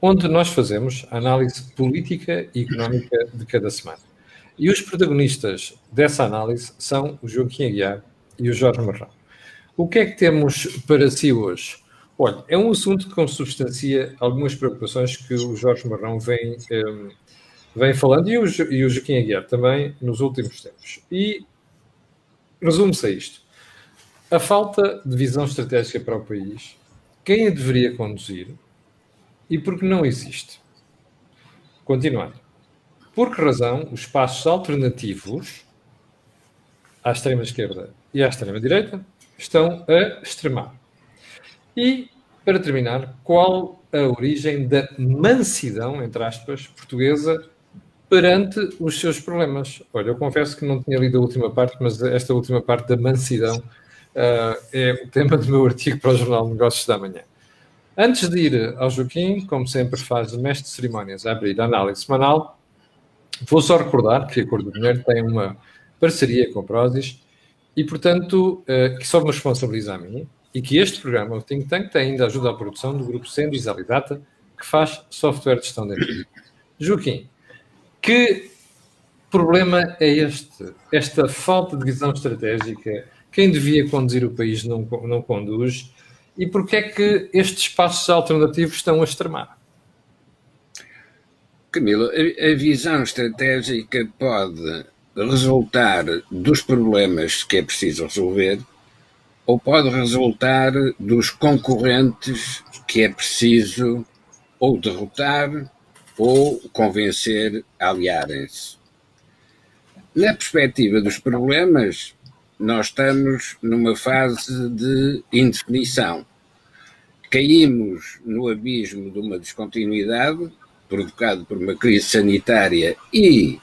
Onde nós fazemos a análise política e económica de cada semana. E os protagonistas dessa análise são o Joaquim Aguiar e o Jorge Marrão. O que é que temos para si hoje? Olha, é um assunto que consubstancia algumas preocupações que o Jorge Marrão vem, um, vem falando e o, e o Joaquim Aguiar também nos últimos tempos. E resume-se a isto. A falta de visão estratégica para o país, quem a deveria conduzir e porque não existe. Continuando. Por que razão os passos alternativos à extrema-esquerda e à extrema-direita estão a extremar? E, para terminar, qual a origem da mansidão, entre aspas, portuguesa perante os seus problemas? Olha, eu confesso que não tinha lido a última parte, mas esta última parte da mansidão uh, é o tema do meu artigo para o Jornal de Negócios da Manhã. Antes de ir ao Joaquim, como sempre faz o mestre de cerimónias a abrir a análise semanal, Vou só recordar que a Cor do Dinheiro tem uma parceria com a Prozis e, portanto, uh, que só me responsabiliza a mim e que este programa, o Think Tank, tem ainda ajuda à produção do grupo Sendis Alidata, que faz software de gestão de energia. Joaquim, que problema é este? Esta falta de visão estratégica? Quem devia conduzir o país não, não conduz? E porquê é que estes passos alternativos estão a extremar? Camilo, a, a visão estratégica pode resultar dos problemas que é preciso resolver ou pode resultar dos concorrentes que é preciso ou derrotar ou convencer a aliarem-se. Na perspectiva dos problemas, nós estamos numa fase de indefinição. Caímos no abismo de uma descontinuidade provocado por uma crise sanitária e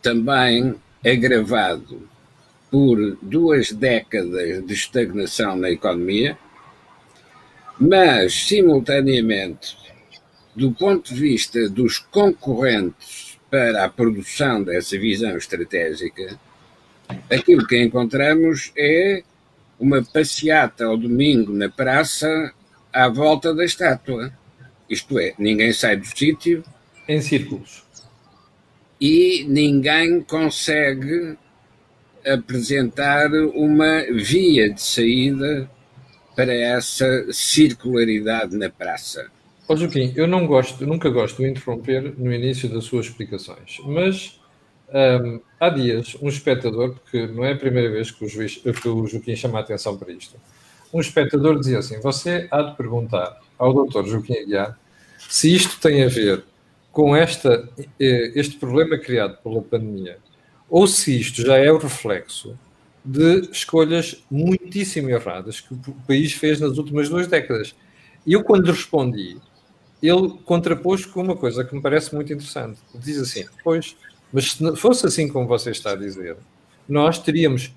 também agravado por duas décadas de estagnação na economia, mas, simultaneamente, do ponto de vista dos concorrentes para a produção dessa visão estratégica, aquilo que encontramos é uma passeata ao domingo na praça à volta da estátua. Isto é, ninguém sai do sítio. Em círculos. E ninguém consegue apresentar uma via de saída para essa circularidade na praça. Ó Joaquim, eu não gosto, nunca gosto de interromper no início das suas explicações, mas um, há dias um espectador, porque não é a primeira vez que o, juiz, que o Joaquim chama a atenção para isto, um espectador dizia assim: Você há de perguntar ao doutor Joaquim Aguiar se isto tem a ver com esta, eh, este problema criado pela pandemia, ou se isto já é o reflexo de escolhas muitíssimo erradas que o país fez nas últimas duas décadas. E eu, quando respondi, ele contrapôs com uma coisa que me parece muito interessante. Diz assim: Pois, mas se fosse assim como você está a dizer, nós teríamos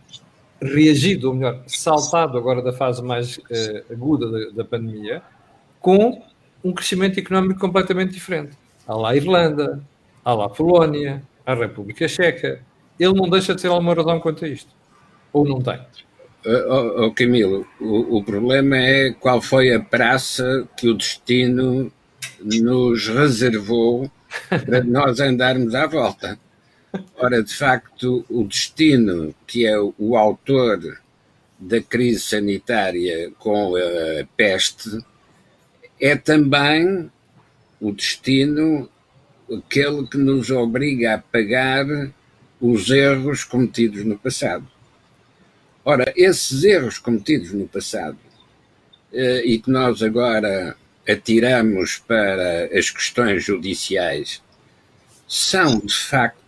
reagido, ou melhor, saltado agora da fase mais uh, aguda da, da pandemia, com um crescimento económico completamente diferente. Há lá a Irlanda, há lá a Polónia, há a República Checa. Ele não deixa de ter alguma razão quanto a isto. Ou não tem? Oh, oh, Camilo, o, o problema é qual foi a praça que o destino nos reservou para nós andarmos à volta. Ora, de facto, o destino, que é o autor da crise sanitária com a peste, é também o destino aquele que nos obriga a pagar os erros cometidos no passado. Ora, esses erros cometidos no passado eh, e que nós agora atiramos para as questões judiciais são, de facto,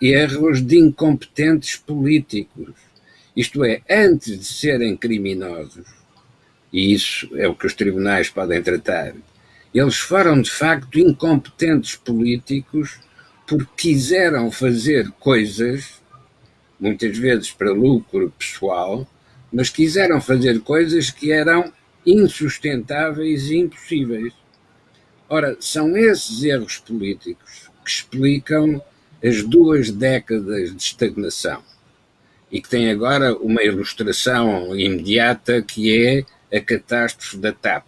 erros de incompetentes políticos. Isto é, antes de serem criminosos, e isso é o que os tribunais podem tratar. Eles foram de facto incompetentes políticos porque quiseram fazer coisas, muitas vezes para lucro pessoal, mas quiseram fazer coisas que eram insustentáveis e impossíveis. Ora, são esses erros políticos que explicam as duas décadas de estagnação e que têm agora uma ilustração imediata que é a catástrofe da TAP.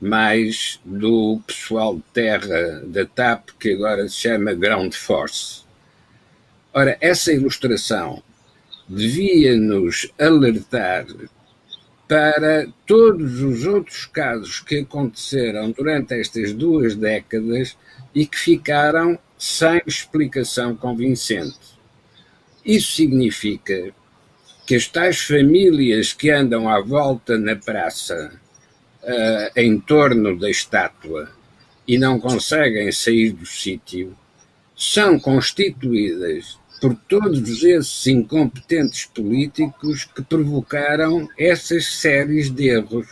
mais do pessoal de terra da TAP, que agora se chama Ground Force. Ora, essa ilustração devia nos alertar para todos os outros casos que aconteceram durante estas duas décadas e que ficaram sem explicação convincente. Isso significa que as tais famílias que andam à volta na praça, uh, em torno da estátua, e não conseguem sair do sítio, são constituídas por todos esses incompetentes políticos que provocaram essas séries de erros.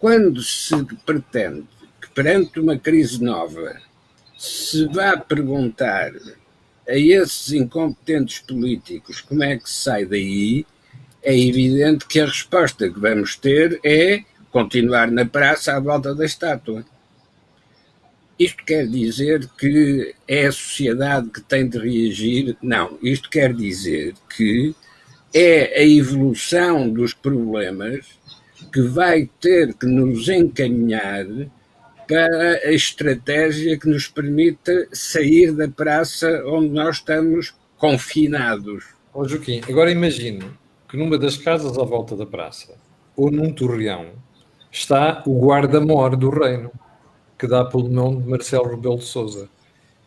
Quando se pretende que, perante uma crise nova, se vá perguntar a esses incompetentes políticos como é que se sai daí, é evidente que a resposta que vamos ter é continuar na praça à volta da estátua. Isto quer dizer que é a sociedade que tem de reagir? Não, isto quer dizer que é a evolução dos problemas que vai ter que nos encaminhar para a estratégia que nos permita sair da praça onde nós estamos confinados. Ó oh, Joaquim, agora imagine que numa das casas à volta da praça ou num torreão está o guarda-mor do reino que dá pelo nome de Marcelo Rebelo de Souza.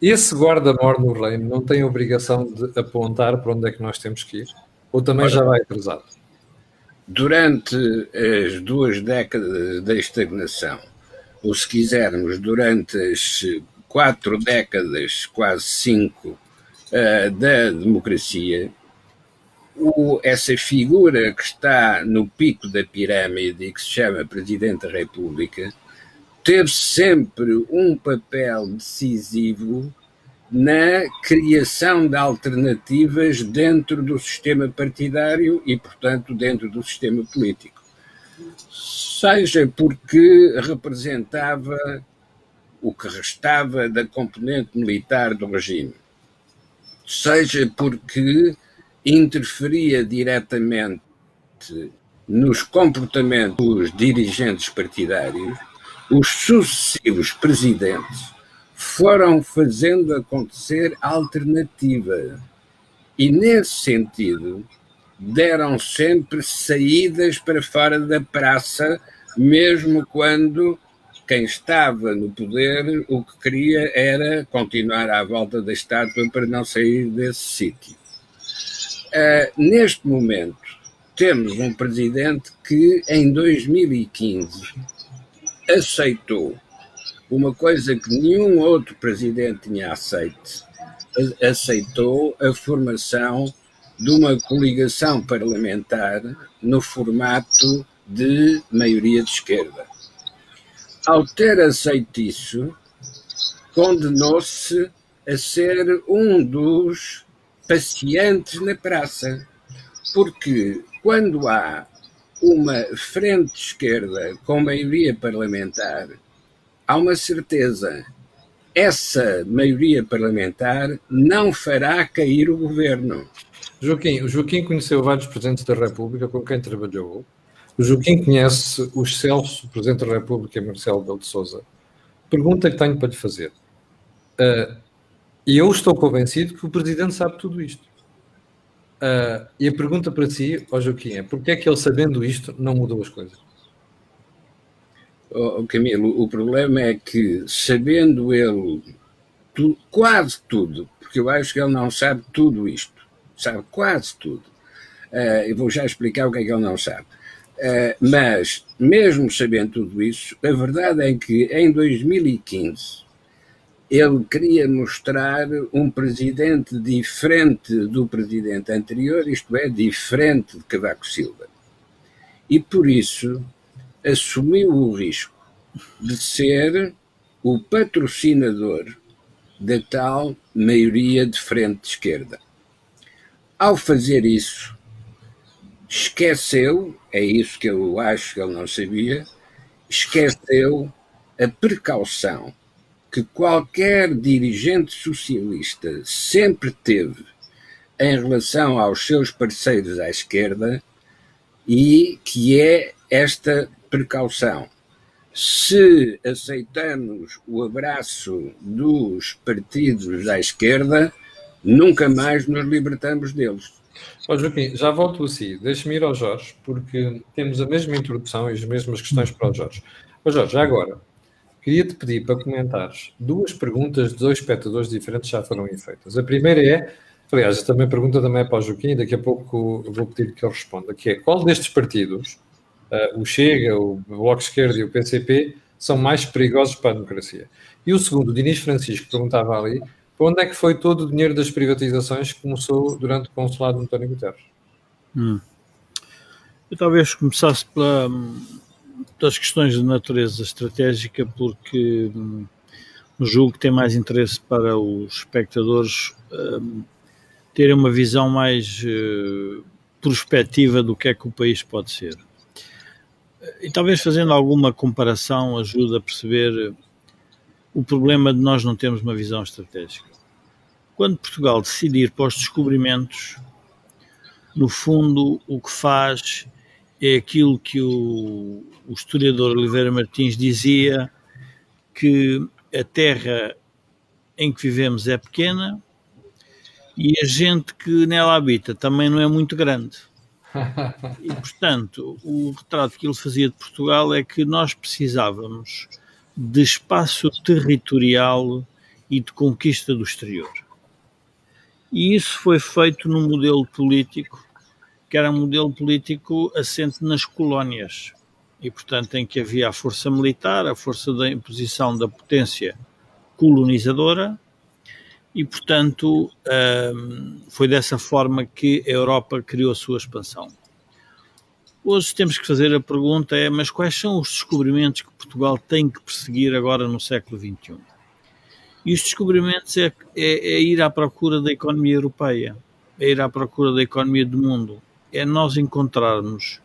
Esse guarda-mor no reino não tem obrigação de apontar para onde é que nós temos que ir? Ou também Olha, já vai atrasado? Durante as duas décadas da estagnação, ou se quisermos, durante as quatro décadas, quase cinco, uh, da democracia, o, essa figura que está no pico da pirâmide e que se chama Presidente da República teve sempre um papel decisivo na criação de alternativas dentro do sistema partidário e, portanto, dentro do sistema político. Seja porque representava o que restava da componente militar do regime, seja porque interferia diretamente nos comportamentos dos dirigentes partidários, os sucessivos presidentes foram fazendo acontecer alternativa. E, nesse sentido, deram sempre saídas para fora da praça, mesmo quando quem estava no poder o que queria era continuar à volta da estátua para não sair desse sítio. Uh, neste momento, temos um presidente que, em 2015, aceitou uma coisa que nenhum outro presidente tinha aceito, aceitou a formação de uma coligação parlamentar no formato de maioria de esquerda. Ao ter aceito isso, condenou-se a ser um dos pacientes na praça, porque quando há uma frente esquerda com maioria parlamentar, há uma certeza. Essa maioria parlamentar não fará cair o governo. Joaquim, o Joaquim conheceu vários presidentes da República com quem trabalhou. O Joaquim conhece o excelso Presidente da República, Marcelo Belo de Souza. Pergunta que tenho para lhe fazer. Uh, e eu estou convencido que o Presidente sabe tudo isto. Uh, e a pergunta para si, ó Joaquim, é porque é que ele, sabendo isto, não mudou as coisas? Oh, Camilo, o problema é que, sabendo ele tu, quase tudo, porque eu acho que ele não sabe tudo isto, sabe quase tudo. Uh, eu vou já explicar o que é que ele não sabe. Uh, mas, mesmo sabendo tudo isso, a verdade é que em 2015 ele queria mostrar um presidente diferente do presidente anterior, isto é, diferente de Cavaco Silva. E por isso assumiu o risco de ser o patrocinador da tal maioria de frente de esquerda. Ao fazer isso, esqueceu, é isso que eu acho que ele não sabia, esqueceu a precaução que qualquer dirigente socialista sempre teve em relação aos seus parceiros à esquerda e que é esta precaução. se aceitamos o abraço dos partidos à esquerda, nunca mais nos libertamos deles. Ó Joaquim, já volto a si. Deixe-me ir ao Jorge, porque temos a mesma introdução e as mesmas questões para o Jorge. Ó Jorge, já agora, queria-te pedir para comentares duas perguntas de dois espectadores diferentes já foram feitas. A primeira é, aliás, também pergunta também é para o Joaquim, daqui a pouco vou pedir que ele responda, que é, qual destes partidos uh, o Chega, o Bloco Esquerdo e o PCP são mais perigosos para a democracia. E o segundo, o Dinis Francisco, perguntava ali, onde é que foi todo o dinheiro das privatizações que começou durante o consulado de António Guterres? Hum. Eu talvez começasse pela, pelas questões de natureza estratégica, porque hum, julgo que tem mais interesse para os espectadores hum, terem uma visão mais uh, prospectiva do que é que o país pode ser. E talvez fazendo alguma comparação ajude a perceber o problema de nós não termos uma visão estratégica. Quando Portugal decidir para os descobrimentos, no fundo o que faz é aquilo que o, o historiador Oliveira Martins dizia, que a terra em que vivemos é pequena e a gente que nela habita também não é muito grande. E, portanto, o retrato que ele fazia de Portugal é que nós precisávamos de espaço territorial e de conquista do exterior. E isso foi feito num modelo político que era um modelo político assente nas colónias e, portanto, em que havia a força militar, a força da imposição da potência colonizadora e, portanto, foi dessa forma que a Europa criou a sua expansão. Hoje temos que fazer a pergunta é, mas quais são os descobrimentos que Portugal tem que perseguir agora no século XXI? E os descobrimentos é, é, é ir à procura da economia europeia, é ir à procura da economia do mundo, é nós encontrarmos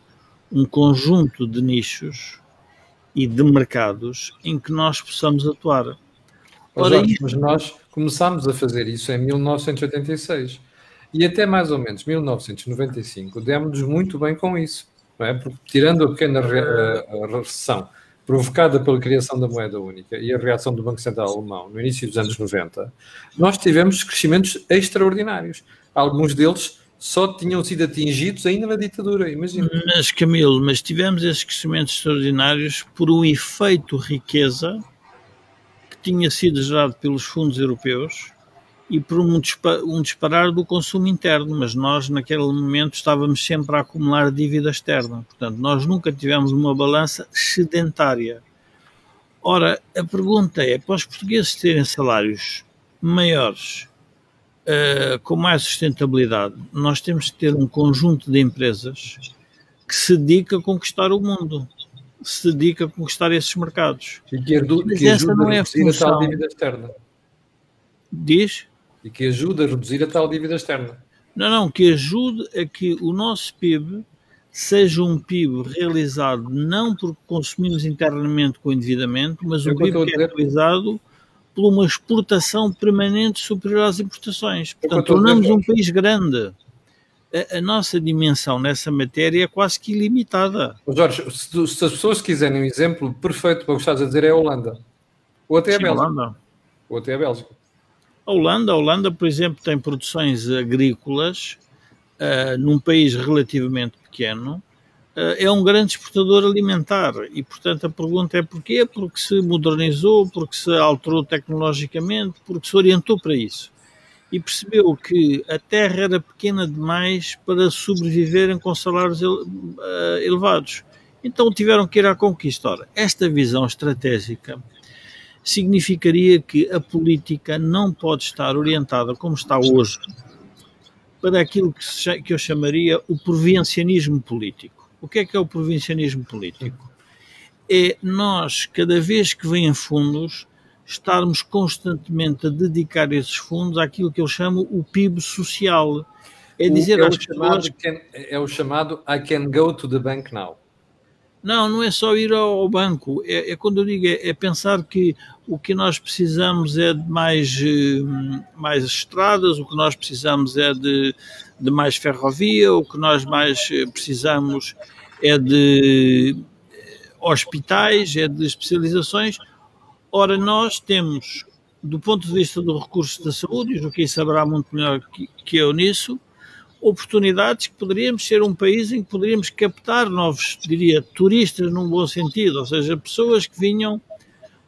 um conjunto de nichos e de mercados em que nós possamos atuar. Ora, Jorge, mas nós começámos a fazer isso em 1986 e até mais ou menos 1995 demos-nos muito bem com isso, não é? Porque, tirando a pequena re a recessão provocada pela criação da moeda única e a reação do Banco Central Alemão no início dos anos 90, nós tivemos crescimentos extraordinários. Alguns deles só tinham sido atingidos ainda na ditadura, imagina. Mas, Camilo, mas tivemos esses crescimentos extraordinários por um efeito riqueza tinha sido gerado pelos fundos europeus e por um, um disparar do consumo interno, mas nós naquele momento estávamos sempre a acumular dívida externa. Portanto, nós nunca tivemos uma balança sedentária. Ora, a pergunta é: para os portugueses terem salários maiores, uh, com mais sustentabilidade, nós temos que ter um conjunto de empresas que se dedica a conquistar o mundo se dedica a conquistar esses mercados. E que, Mas que essa não é a função. A dívida externa. Diz? E que ajuda a reduzir a tal dívida externa. Não, não, que ajude a que o nosso PIB seja um PIB realizado não porque consumimos internamente com endividamento, mas um PIB que é realizado por uma exportação permanente superior às importações. Portanto, tornamos um país grande a, a, nossa dimensão nessa matéria é quase que ilimitada. Jorge, se, se, as pessoas quiserem um exemplo perfeito para o que estás a dizer é a Holanda. Ou até a Sim, Bélgica. Holanda. Ou até a Bélgica. A Holanda, a Holanda, por exemplo, tem produções agrícolas uh, num país relativamente pequeno, uh, é um grande exportador alimentar e, portanto, a pergunta é porquê? Porque se modernizou, porque se alterou tecnologicamente, porque se orientou para isso e percebeu que a terra era pequena demais para sobreviverem com salários eh, elevados. Então tiveram que ir à conquista. Ora, esta visão estratégica significaria que a política não pode estar orientada como está hoje para aquilo que, que eu chamaria o provincianismo político. O que é que é o provincianismo político? É nós, cada vez que vêm fundos, estarmos constantemente a dedicar esses fundos àquilo que eu chamo o PIB social. É dizer é, o chamado, can, é o chamado I can go to the bank now. Não, não é só ir ao banco. É, é quando eu digo, é, é, pensar que o que nós precisamos é de mais, eh, mais estradas, o que nós precisamos é de, de mais ferrovia, o que nós mais eh, precisamos é de hospitais, é de especializações. Ora, nós temos, do ponto de vista do recurso da saúde, e o Joaquim saberá muito melhor que, que eu nisso, oportunidades que poderíamos ser um país em que poderíamos captar novos, diria, turistas num bom sentido, ou seja, pessoas que vinham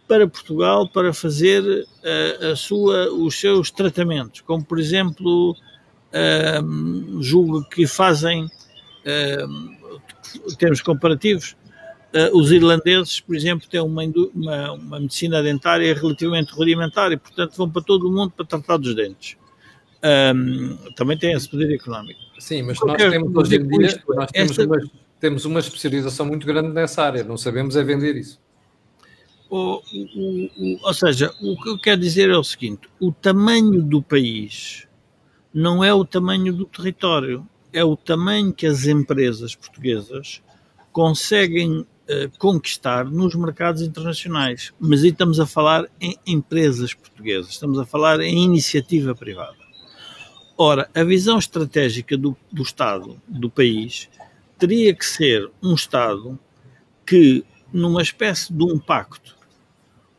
para Portugal para fazer uh, a sua, os seus tratamentos, como por exemplo, uh, julgo que fazem, uh, termos comparativos, uh, os irlandeses, por exemplo, têm uma, uma, uma, medicina dentária relativamente rudimentar e, portanto, vão para todo o mundo para tratar dos dentes. Um, também tem esse poder económico. Sim, mas nós temos hoje em dia nós temos, esta... uma, temos uma especialização muito grande nessa área, não sabemos é vender isso. O, o, o, ou seja, o que eu quero dizer é o seguinte: o tamanho do país não é o tamanho do território, é o tamanho que as empresas portuguesas conseguem uh, conquistar nos mercados internacionais. Mas aí estamos a falar em empresas portuguesas, estamos a falar em iniciativa privada. Ora, a visão estratégica do, do Estado, do país, teria que ser um Estado que, numa espécie de um pacto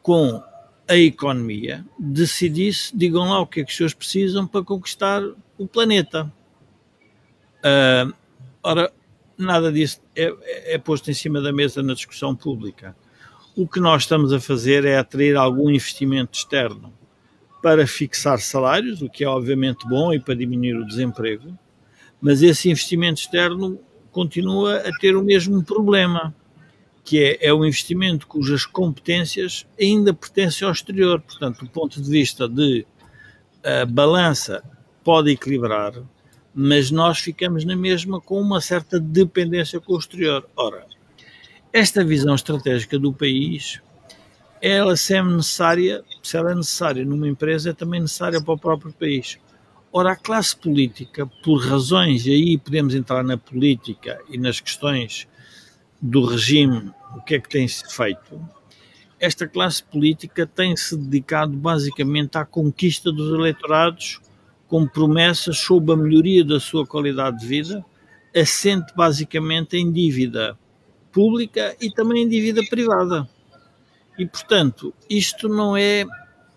com a economia, decidisse, digam lá o que é que os senhores precisam para conquistar o planeta. Uh, ora, nada disso é, é, posto em cima da mesa na discussão pública. O que nós estamos a fazer é atrair algum investimento externo para fixar salários, o que é obviamente bom e para diminuir o desemprego, mas esse investimento externo continua a ter o mesmo problema que é, é um investimento cujas competências ainda pertencem ao exterior. Portanto, do ponto de vista de a balança pode equilibrar, mas nós ficamos na mesma com uma certa dependência com o exterior. Ora, esta visão estratégica do país, ela se é necessária, se ela é necessária numa empresa, é também necessária para o próprio país. Ora, a classe política, por razões, e aí podemos entrar na política e nas questões do regime, o que é que tem-se feito? Esta classe política tem-se dedicado basicamente à conquista dos eleitorados com promessas sobre a melhoria da sua qualidade de vida, assente basicamente em dívida pública e também em dívida privada. E, portanto, isto não é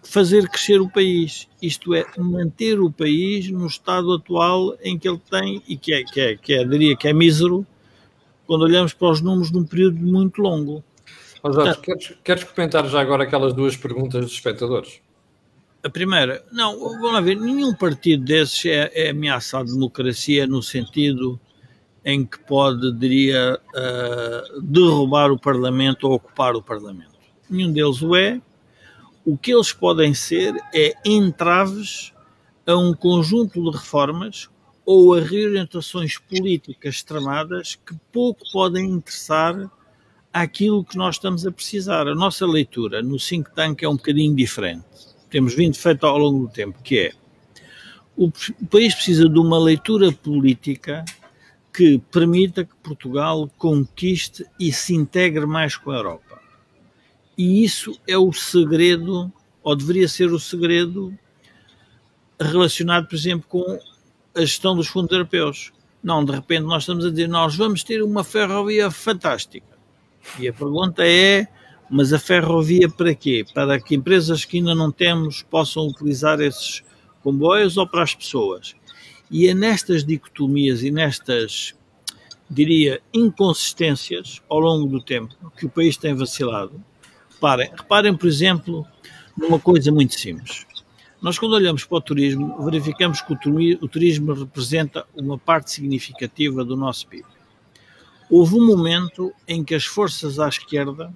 fazer crescer o país, isto é manter o país no estado atual em que ele tem, e que é, que é, que é diria que é mísero, quando olhamos para os números num período muito longo. Mas, Jorge, ah, queres, queres comentar já agora aquelas duas perguntas dos espectadores? A primeira, não, vamos lá ver, nenhum partido desses é, é ameaçado de democracia no sentido em que pode, diria, uh, derrubar o Parlamento ou ocupar o Parlamento. Nenhum deles o é. O que eles podem ser é entraves a um conjunto de reformas ou a reorientações políticas tramadas que pouco podem interessar àquilo que nós estamos a precisar. A nossa leitura no think tank é um bocadinho diferente. Temos vindo feito ao longo do tempo, que é o país precisa de uma leitura política que permita que Portugal conquiste e se integre mais com a Europa. E isso é o segredo, ou deveria ser o segredo, relacionado, por exemplo, com a gestão dos fundos europeus. Não, de repente nós estamos a dizer, nós vamos ter uma ferrovia fantástica. E a pergunta é, mas a ferrovia para quê? Para que empresas que ainda não temos possam utilizar esses comboios ou para as pessoas? E é nestas dicotomias e nestas, diria, inconsistências ao longo do tempo que o país tem vacilado. Reparem, reparem por exemplo, numa coisa muito simples. Nós, quando olhamos para o turismo, verificamos que o turismo representa uma parte significativa do nosso PIB. Houve um momento em que as forças à esquerda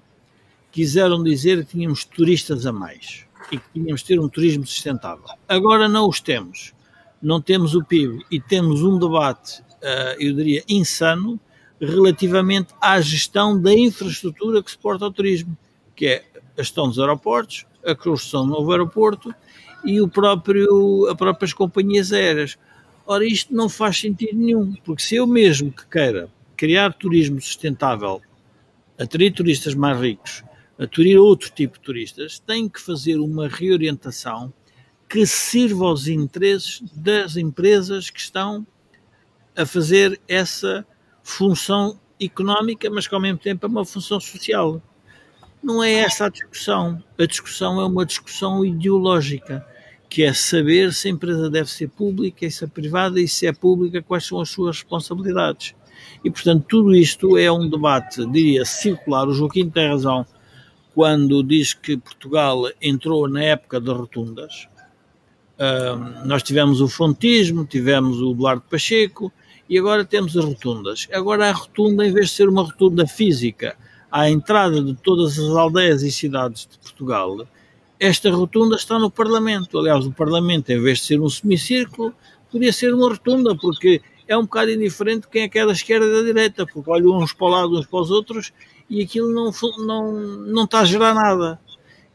quiseram dizer que tínhamos turistas a mais e que tínhamos de ter um turismo sustentável. Agora não os temos. Não temos o PIB e temos um debate, uh, eu diria, insano relativamente à gestão da infraestrutura que suporta o turismo, que é a gestão dos aeroportos, a construção do novo aeroporto e o próprio, as próprias companhias aéreas. Ora, isto não faz sentido nenhum, porque se eu mesmo que queira criar turismo sustentável, atrair turistas mais ricos, atrair outro tipo de turistas, tenho que fazer uma reorientação que sirva aos interesses das empresas que estão a fazer essa função económica, mas que ao mesmo tempo é uma função social. Não é essa a discussão. A discussão é uma discussão ideológica, que é saber se a empresa deve ser pública, se é privada e se é pública, quais são as suas responsabilidades. E, portanto, tudo isto é um debate, diria, circular. O Joaquim tem razão quando diz que Portugal entrou na época das rotundas. Uh, nós tivemos o fontismo, tivemos o Eduardo Pacheco e agora temos as rotundas. Agora a rotunda, em vez de ser uma rotunda física à entrada de todas as aldeias e cidades de Portugal, esta rotunda está no Parlamento. Aliás, o Parlamento, em vez de ser um semicírculo, podia ser uma rotunda, porque é um bocado indiferente quem é que é da esquerda e da direita, porque olham uns para o lado, uns para os outros, e aquilo não, não, não está a gerar nada.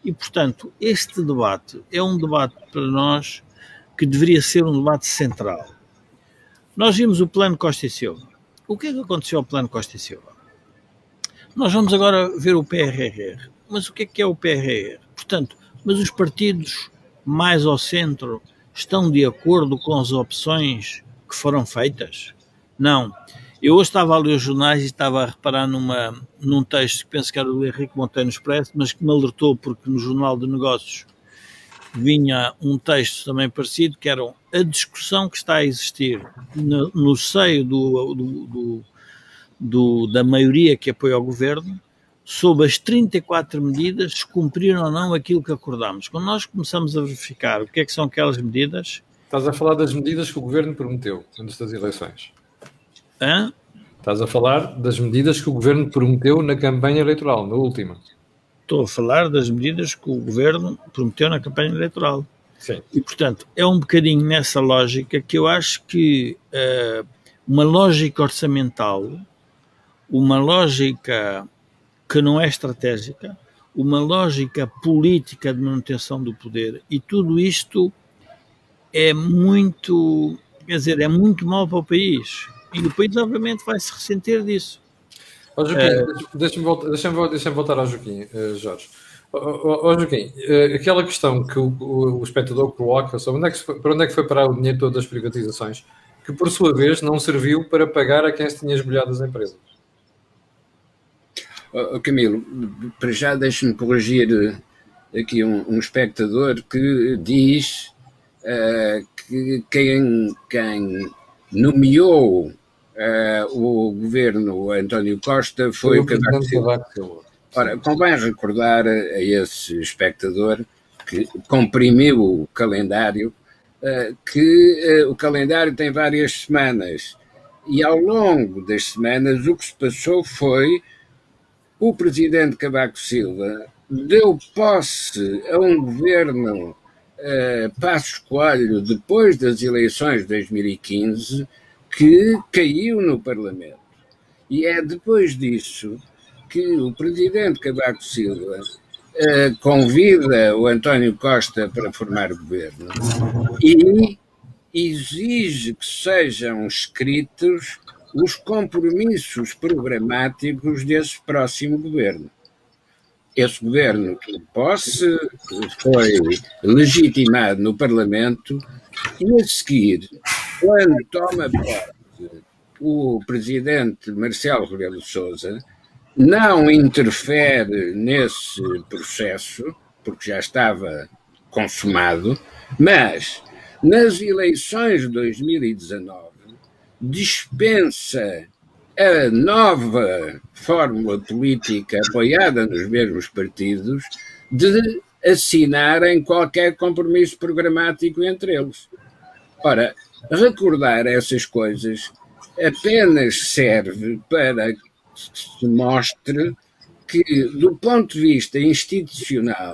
E, portanto, este debate é um debate para nós que deveria ser um debate central. Nós vimos o plano Costa e Silva. O que é que aconteceu ao plano Costa e Silva? Nós vamos agora ver o PRR. Mas o que é que é o PRR? Portanto, mas os partidos mais ao centro estão de acordo com as opções que foram feitas? Não. Eu hoje estava a ler os jornais e estava a reparar numa, num texto que penso que era do Henrique Monteiro Expresso, mas que me alertou porque no Jornal de Negócios vinha um texto também parecido, que era a discussão que está a existir no, no seio do, do, do, do, da maioria que apoia o governo sobre as 34 medidas se cumpriram ou não aquilo que acordámos. Quando nós começamos a verificar o que é que são aquelas medidas... Estás a falar das medidas que o governo prometeu antes das eleições. Hã? Estás a falar das medidas que o governo prometeu na campanha eleitoral, na última. Estou a falar das medidas que o governo prometeu na campanha eleitoral. Sim. E, portanto, é um bocadinho nessa lógica que eu acho que uh, uma lógica orçamental, uma lógica que não é estratégica, uma lógica política de manutenção do poder, e tudo isto é muito, quer dizer, é muito mal para o país. E o país, obviamente, vai se ressentir disso. Oh, Joaquim, é... deixa-me voltar, deixa deixa voltar ao Joaquim, uh, Jorge. Oh, oh, Joaquim, uh, aquela questão que o, o, o espectador coloca sobre onde é que foi, para onde é que foi parar o dinheiro todo das privatizações, que por sua vez não serviu para pagar a quem se tinha esbolhado as empresas. Oh, Camilo, para já deixe-me corrigir aqui um, um, espectador que diz uh, que quem, quem nomeou uh, o governo António Costa foi, o Cavaco Silva. Ora, convém recordar a esse espectador que comprimiu o calendário uh, que o calendário tem várias semanas e ao longo das semanas o que se passou foi o presidente Cavaco Silva deu posse a um governo uh, Passos Coelho depois das eleições de 2015 que caiu no Parlamento. E é depois disso que o presidente Cavaco Silva uh, convida o António Costa para formar governo e exige que sejam escritos os compromissos programáticos desse próximo governo. Esse governo que posse foi legitimado no Parlamento e a seguir quando toma posse o presidente Marcelo Rebelo de Sousa, não interfere nesse processo, porque já estava consumado, mas nas eleições de 2019 dispensa a nova fórmula política apoiada nos mesmos partidos de assinarem qualquer compromisso programático entre eles. Ora, recordar essas coisas apenas serve para que se mostre que, do ponto de vista institucional,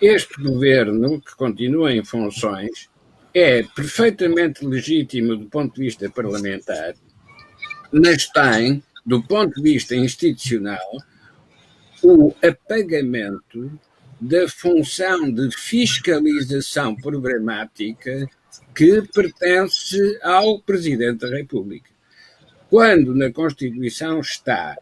este governo, que continua em funções, é perfeitamente legítimo do ponto de vista parlamentar, mas tem, do ponto de vista institucional, o apagamento da função de fiscalização programática que pertence ao Presidente da República. Quando na Constituição está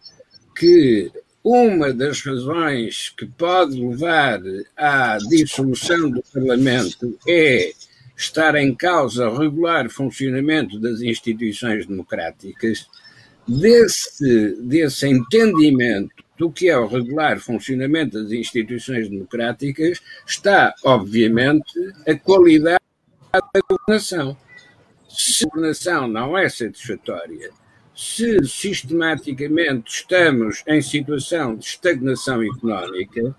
que uma das razões que pode levar à dissolução do Parlamento é estar em causa o regular funcionamento das instituições democráticas, desse, desse entendimento do que é o regular funcionamento das instituições democráticas está, obviamente, a qualidade da governação. Se a governação não é satisfatória, se sistematicamente estamos em situação de estagnação económica,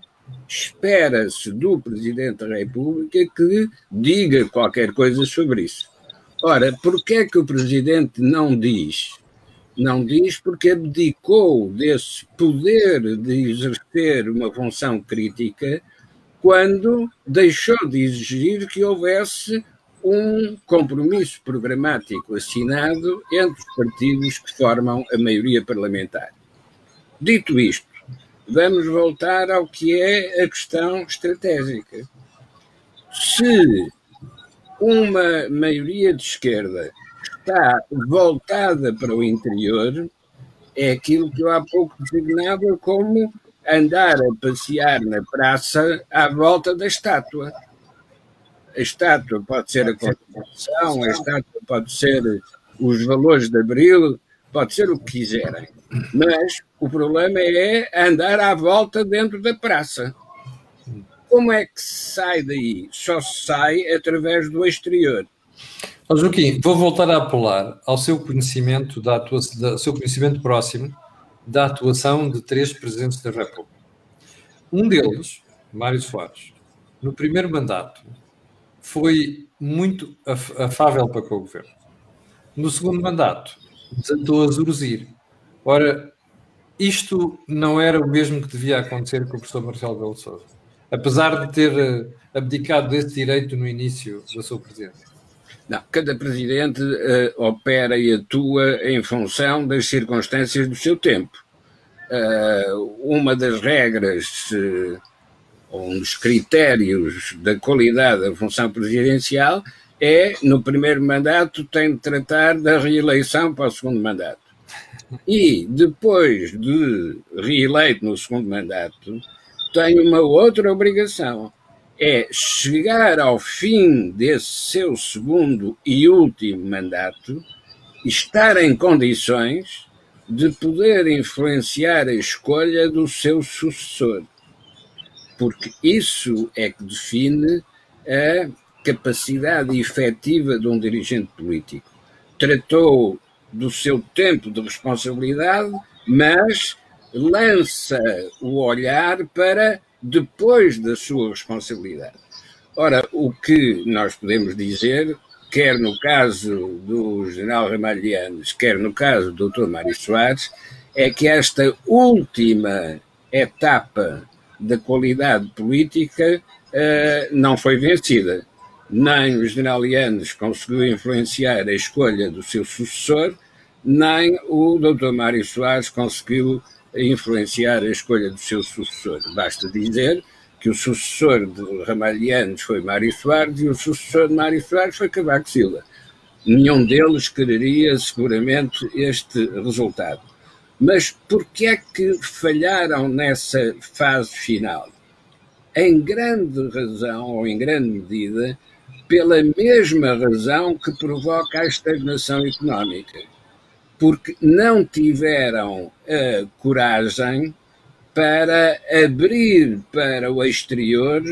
espera-se do Presidente da República que diga qualquer coisa sobre isso. Ora, por que é que o Presidente não diz não diz porque abdicou desse poder de exercer uma função crítica quando deixou de exigir que houvesse um compromisso programático assinado entre os partidos que formam a maioria parlamentar. Dito isto, vamos voltar ao que é a questão estratégica. Se uma maioria de esquerda está voltada para o interior é aquilo que eu há pouco designava como andar a passear na praça à volta da estátua. A estátua pode ser a Constituição, a estátua pode ser os valores de Abril, pode ser o que quiserem. Mas o problema é andar à volta dentro da praça. Como é que se sai daí? Só se sai através do exterior. Oh, Joaquim, vou voltar a apelar ao seu conhecimento, da atuação, da, seu conhecimento próximo da atuação de três presidentes da República. Um deles, Mário Soares, no primeiro mandato, foi muito afável para com o governo. No segundo mandato, desatou a zurzir. Ora, isto não era o mesmo que devia acontecer com o professor Marcelo Belo Souza, apesar de ter eh, abdicado desse direito no início da sua presidência. Não, cada presidente uh, opera e atua em função das circunstâncias do seu tempo. Uh, uma das regras, uh, um dos critérios da qualidade da função presidencial é, no primeiro mandato, tem de tratar da reeleição para o segundo mandato. E, depois de reeleito no segundo mandato, tem uma outra obrigação, é chegar ao fim desse seu segundo e último mandato, estar em condições de poder influenciar a escolha do seu sucessor. Porque isso é que define a capacidade efetiva de um dirigente político. Tratou do seu tempo de responsabilidade, mas lança o olhar para depois da sua responsabilidade. Ora, o que nós podemos dizer, quer no caso do general Ramalhianes, quer no caso do Dr. Mário Soares, é que esta última etapa da qualidade política uh, não foi vencida. Nem o general Yanes conseguiu influenciar a escolha do seu sucessor, nem o Dr. Mário Soares conseguiu influenciar a escolha do seu sucessor. Basta dizer que o sucessor de Ramalhianos foi Mário Soares e o sucessor de Mário Soares foi Cavaco Silva. Nenhum deles quereria seguramente este resultado. Mas por que é que falharam nessa fase final? Em grande razão, ou em grande medida, pela mesma razão que provoca a estagnação económica porque não tiveram a coragem para abrir para o exterior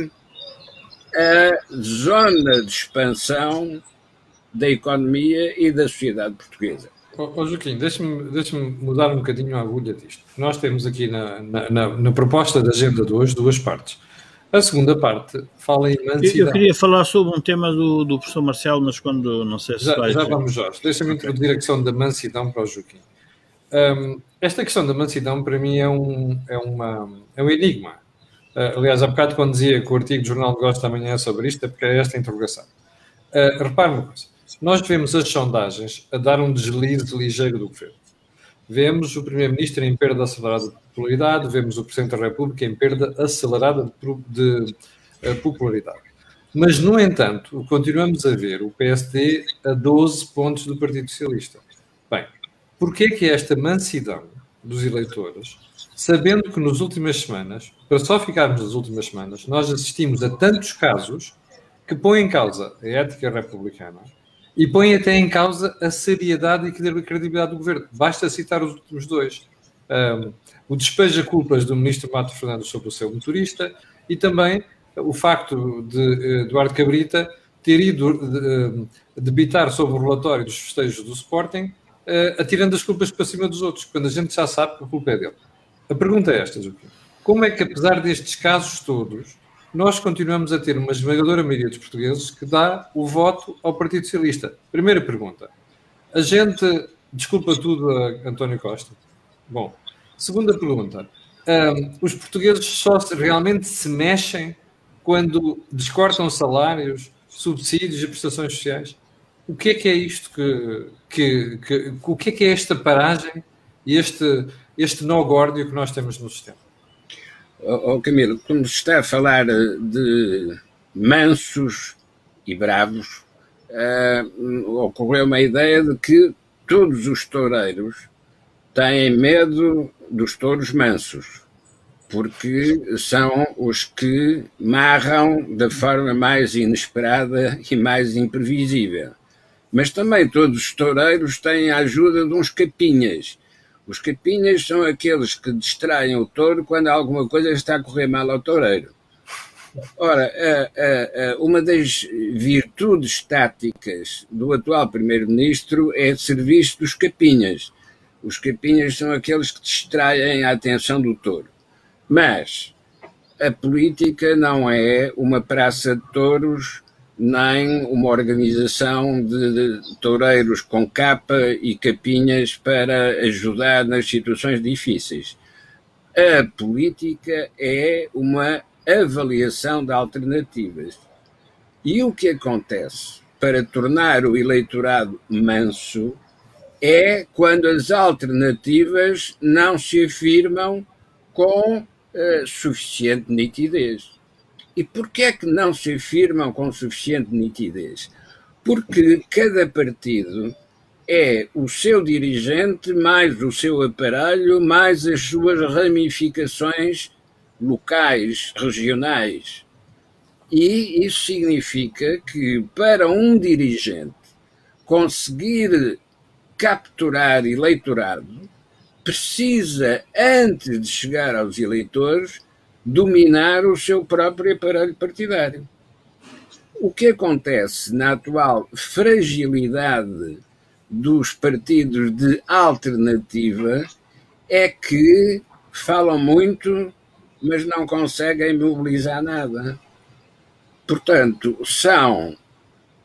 a zona de expansão da economia e da sociedade portuguesa. Oh, oh Joaquim, deixa-me deixa mudar um bocadinho a agulha disto. Nós temos aqui na, na, na, na proposta da agenda de hoje duas partes. A segunda parte fala em mansidão. Eu, queria falar sobre um tema do, do professor Marcelo, mas quando não sei se já, vai. Já vamos, Jorge. Deixa-me okay. introduzir a questão da mansidão para o Joaquim. Um, esta questão da mansidão, para mim, é um, é uma, é um enigma. Uh, aliás, há bocado, quando dizia que o artigo do Jornal de Negócios amanhã é sobre isto, é porque é esta interrogação. Uh, repare uma coisa: nós vemos as sondagens a dar um deslize ligeiro do governo. Vemos o Primeiro-Ministro em perda acelerada de popularidade, vemos o Presidente da República em perda acelerada de, eh, popularidade. Mas, no entanto, continuamos a ver o PSD a 12 pontos do Partido Socialista. Bem, porquê que esta mansidão dos eleitores, sabendo que nas últimas semanas, para só ficarmos nas últimas semanas, nós assistimos a tantos casos que põem em causa a ética republicana e põe até em causa a seriedade e a credibilidade do governo. Basta citar os últimos dois. Um, o despejo de culpas do ministro Mato Fernandes sobre o seu motorista e também o facto de eh, Eduardo Cabrita ter ido eh, debitar sobre o relatório dos festejos do Sporting, uh, atirando as culpas para cima dos outros, quando a gente já sabe que a culpa é dele. A pergunta é esta, Joaquim. Como é que, apesar destes casos todos, nós continuamos a ter uma esmagadora maioria dos portugueses que dá o voto ao Partido Socialista? Primeira pergunta. A gente desculpa tudo a António Costa? Bom. Segunda pergunta. Um, os portugueses só realmente se mexem quando descortam salários, subsídios e prestações sociais? O que é que é isto que, que, que o que é que é esta paragem e este, este nó górdio que nós temos no sistema? Oh, oh, Camilo, se está a falar de mansos e bravos, uh, ocorreu uma ideia de que todos os toureiros têm medo dos touros mansos, porque são os que marram da forma mais inesperada e mais imprevisível. Mas também todos os toureiros têm a ajuda de uns capinhas. Os capinhas são aqueles que distraem o touro quando alguma coisa está a correr mal ao toureiro. Ora, uma das virtudes táticas do atual Primeiro-Ministro é o serviço dos capinhas. Os capinhas são aqueles que distraem a atenção do touro. Mas a política não é uma praça de touros nem uma organização de, de toureiros com capa e capinhas para ajudar nas situações difíceis. A política é uma avaliação de alternativas. E o que acontece para tornar o eleitorado manso é quando as alternativas não se afirmam com uh, suficiente nitidez. E porquê é que não se afirmam com suficiente nitidez? Porque cada partido é o seu dirigente, mais o seu aparelho, mais as suas ramificações locais, regionais. E isso significa que para um dirigente conseguir capturar eleitorado, precisa, antes de chegar aos eleitores, dominar o seu próprio aparelho partidário. O que acontece na atual fragilidade dos partidos de alternativa é que falam muito, mas não conseguem mobilizar nada. Portanto, são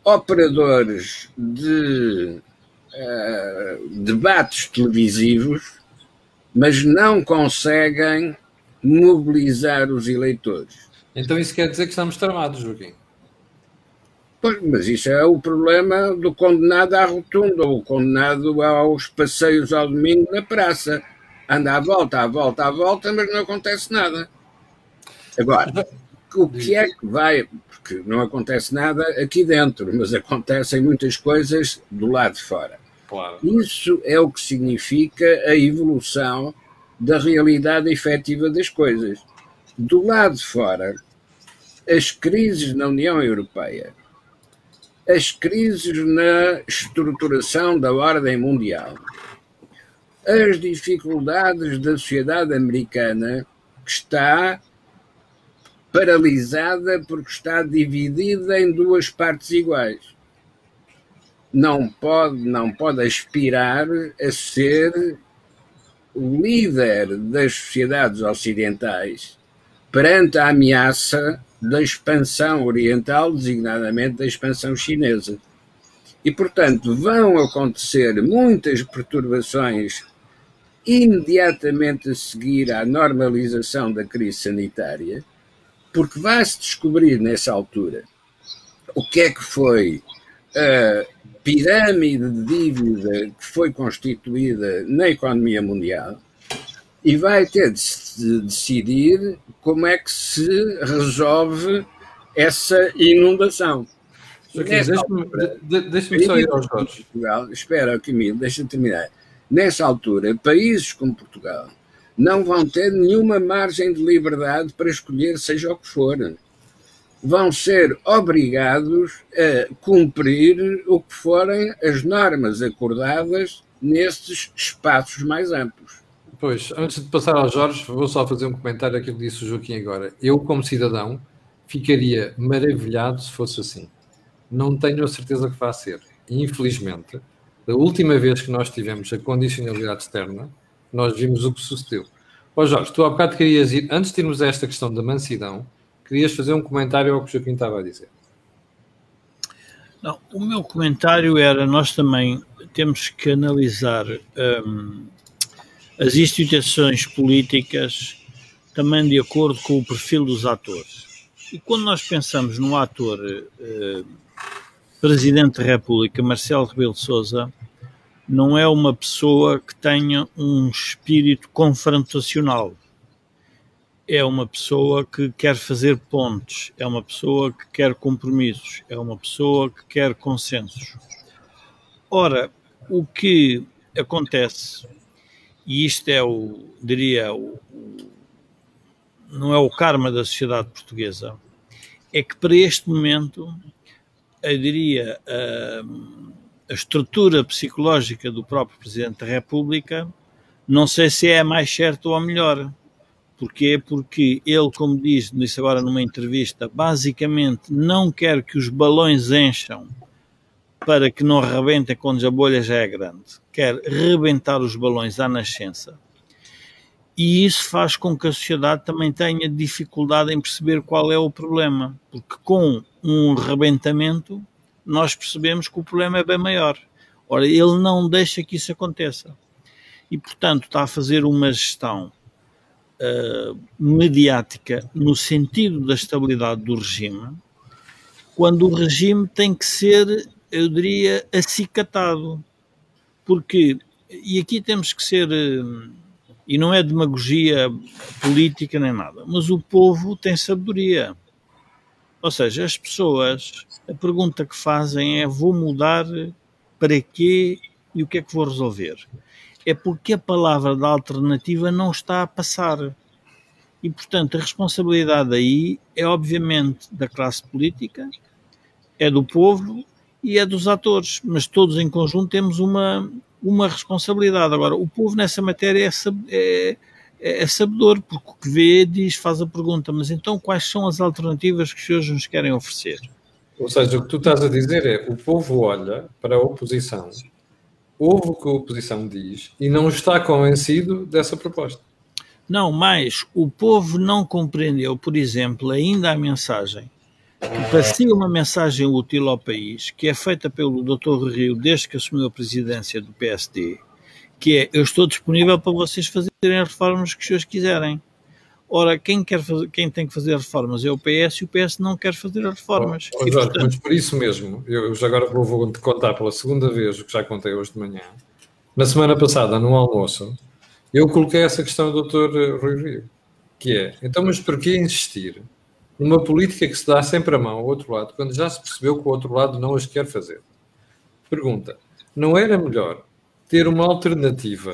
operadores de uh, debates televisivos, mas não conseguem mobilizar os eleitores. Então isso quer dizer que estamos tramados, Joaquim? Pois, mas isso é o problema do condenado à rotunda, ou condenado aos passeios ao domingo na praça. Anda à volta, à volta, à volta, mas não acontece nada. Agora, o que é que vai. Porque não acontece nada aqui dentro, mas acontecem muitas coisas do lado de fora. Claro. Isso é o que significa a evolução da realidade efetiva das coisas. Do lado de fora, as crises na União Europeia, as crises na estruturação da ordem mundial, as dificuldades da sociedade americana, que está paralisada porque está dividida em duas partes iguais. Não pode, não pode aspirar a ser o líder das sociedades ocidentais perante a ameaça da expansão oriental, designadamente da expansão chinesa. E, portanto, vão acontecer muitas perturbações imediatamente a seguir à normalização da crise sanitária, porque vai-se descobrir nessa altura o que é que foi a pirâmide de dívida que foi constituída na economia mundial e vai ter de decidir como é que se resolve essa inundação. Deixa-me só ir aos Portugal, espera, Camilo, deixa-me terminar. Nessa altura, países como Portugal não vão ter nenhuma margem de liberdade para escolher seja o que for. Vão ser obrigados a cumprir o que forem as normas acordadas nestes espaços mais amplos. Pois, antes de passar ao Jorge, vou só fazer um comentário aquilo que disse o Joaquim agora. Eu, como cidadão, ficaria maravilhado se fosse assim. Não tenho a certeza que vai ser. Infelizmente, da última vez que nós tivemos a condicionalidade externa, nós vimos o que sucedeu. Ó Jorge, tu há bocado querias ir, antes de irmos a esta questão da mansidão, querias fazer um comentário ao que o Joaquim estava a dizer. Não, o meu comentário era: nós também temos que analisar hum, as instituições políticas também de acordo com o perfil dos atores. E quando nós pensamos no ator eh, Presidente da República, Marcelo Rebelo de Sousa, não é uma pessoa que tenha um espírito confrontacional. É uma pessoa que quer fazer pontes, é uma pessoa que quer compromissos, é uma pessoa que quer consensos. Ora, o que acontece e isto é o, diria, o, não é o karma da sociedade portuguesa, é que para este momento, eu diria, a, a estrutura psicológica do próprio Presidente da República, não sei se é a mais certa ou a melhor. Porquê? Porque ele, como diz, disse agora numa entrevista, basicamente não quer que os balões encham para que não rebentem quando a bolha já é grande. Quer rebentar os balões à nascença. E isso faz com que a sociedade também tenha dificuldade em perceber qual é o problema. Porque com um rebentamento, nós percebemos que o problema é bem maior. Ora, ele não deixa que isso aconteça. E, portanto, está a fazer uma gestão uh, mediática no sentido da estabilidade do regime, quando o regime tem que ser eu diria, acicatado. Porque, e aqui temos que ser, eh, e não é demagogia política nem nada, mas o povo tem sabedoria. Ou seja, as pessoas, a pergunta que fazem é: vou mudar para quê e o que é que vou resolver? É porque a palavra da alternativa não está a passar. E, portanto, a responsabilidade aí é, obviamente, da classe política, é do povo e é dos atores, mas todos em conjunto temos uma, uma responsabilidade. Agora, o povo nessa matéria é, é, é, é sabedor, porque o que vê diz, faz a pergunta, mas então quais são as alternativas que os senhores nos querem oferecer? Ou seja, o que tu estás a dizer é o povo olha para a oposição, ouve o que a oposição diz e não está convencido dessa proposta. Não, mas o povo não compreendeu, por exemplo, ainda a mensagem que parecia uma mensagem útil ao país, que é feita pelo Dr. Rio desde que assumiu a presidência do PSD, que é, eu estou disponível para vocês fazerem as reformas que os senhores quiserem. Ora, quem, quer fazer, quem tem que fazer reformas é o PS e o PS não quer fazer as reformas. Oh, portanto... Mas por isso mesmo, eu já agora vou, vou contar pela segunda vez o que já contei hoje de manhã. Na semana passada, no almoço, eu coloquei essa questão ao Dr. Rui Rio, que é, então, mas por que insistir numa política que se dá sempre a mão ao outro lado, quando já se percebeu que o outro lado não as quer fazer. Pergunta: não era melhor ter uma alternativa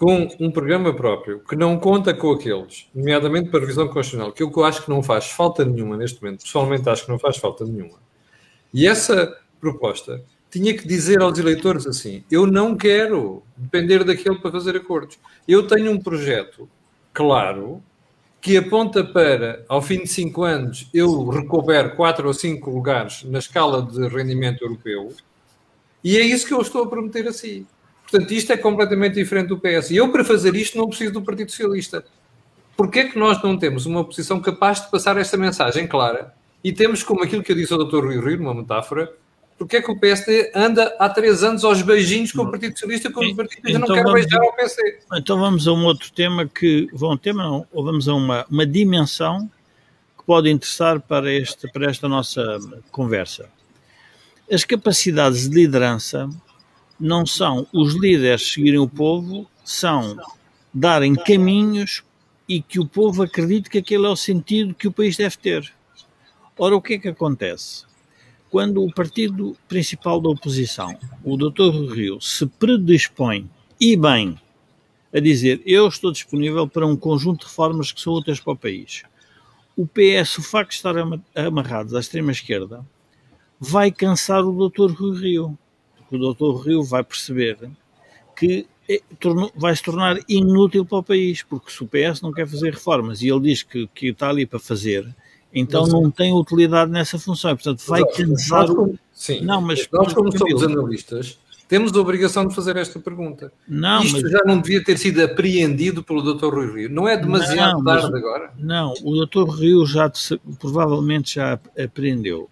com um programa próprio que não conta com aqueles, nomeadamente para revisão constitucional, que eu acho que não faz falta nenhuma neste momento, pessoalmente acho que não faz falta nenhuma. E essa proposta tinha que dizer aos eleitores assim: eu não quero depender daquele para fazer acordos. Eu tenho um projeto claro que aponta para, ao fim de cinco anos, eu recouber quatro ou cinco lugares na escala de rendimento europeu, e é isso que eu estou a prometer a si. Portanto, isto é completamente diferente do PS. E eu, para fazer isto, não preciso do Partido Socialista. Porquê é que nós não temos uma oposição capaz de passar esta mensagem clara? E temos, como aquilo que eu disse ao Dr. Rui Rio, uma metáfora, porque é que o PSD anda há três anos aos beijinhos com o Partido Socialista, quando o Partido Socialista então não quer beijar ao PC? Então vamos a um outro tema que, um tema não, ou vamos a uma, uma dimensão que pode interessar para, este, para esta nossa conversa. As capacidades de liderança não são os líderes seguirem o povo, são darem caminhos e que o povo acredite que aquele é o sentido que o país deve ter. Ora, o que é que acontece? quando o partido principal da oposição, o Dr. Rio, se predispõe, e bem, a dizer eu estou disponível para um conjunto de reformas que são úteis para o país, o PS, o facto de estar amarrados à extrema-esquerda, vai cansar o doutor Rui Rio. O doutor Rio vai perceber que é, vai se tornar inútil para o país, porque se o PS não quer fazer reformas e ele diz que, que está ali para fazer, então mas, não tem utilidade nessa função. Portanto, vai cansar. o... Sim, não, mas nós, como somos analistas, temos a obrigação de fazer esta pergunta. Não, Isto mas... já não devia ter sido apreendido pelo Dr. Rui Rio. Não é demasiado não, tarde agora? Não, o Dr. Rio já provavelmente já apreendeu.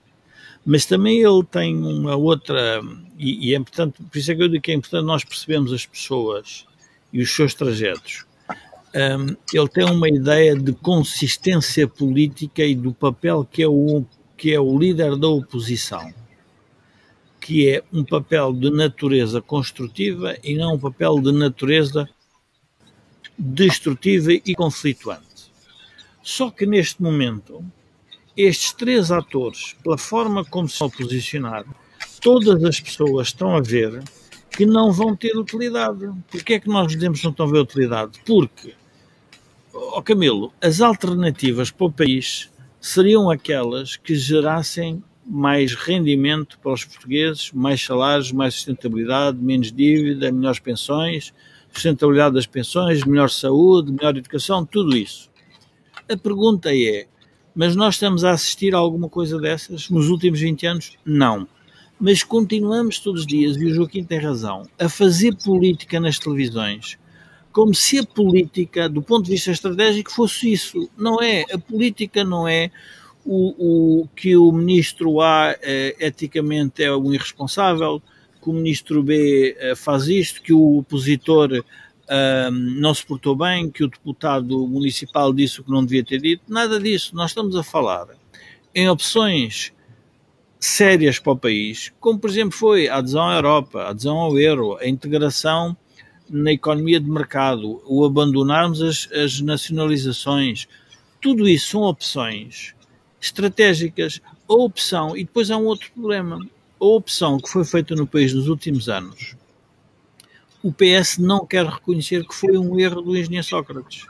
Mas também ele tem uma outra, e, e é importante, por isso é que eu digo que é importante nós percebemos as pessoas e os seus trajetos. Um, ele tem uma ideia de consistência política e do papel que é o, que é o líder da oposição, que é um papel de natureza construtiva e não um papel de natureza destrutiva e conflituante. Só que neste momento estes três atores, pela forma como se posicionar, todas as pessoas estão a ver que não vão ter utilidade. Porquê é que nós dizemos que não estão a ver utilidade? Porque, ó oh Camilo, as alternativas para o país seriam aquelas que gerassem mais rendimento para os portugueses, mais salários, mais sustentabilidade, menos dívida, melhores pensões, sustentabilidade das pensões, melhor saúde, melhor educação, tudo isso. A pergunta é: mas nós estamos a assistir a alguma coisa dessas nos últimos 20 anos? Não. Mas continuamos todos os dias, e o Joaquim tem razão, a fazer política nas televisões como se a política, do ponto de vista estratégico, fosse isso. Não é. A política não é o, o que o ministro A eh, eticamente é um irresponsável, que o ministro B eh, faz isto, que o opositor não se portou bem, que o deputado municipal disse o que não devia ter dito, nada disso. Nós estamos a falar em opções sérias para o país, como por exemplo foi a adesão à Europa, a adesão ao euro, a integração na economia de mercado, o abandonarmos as, as nacionalizações, tudo isso são opções estratégicas. A opção, e depois há um outro problema, a opção que foi feita no país nos últimos anos o PS não quer reconhecer que foi um erro do engenheiro Sócrates.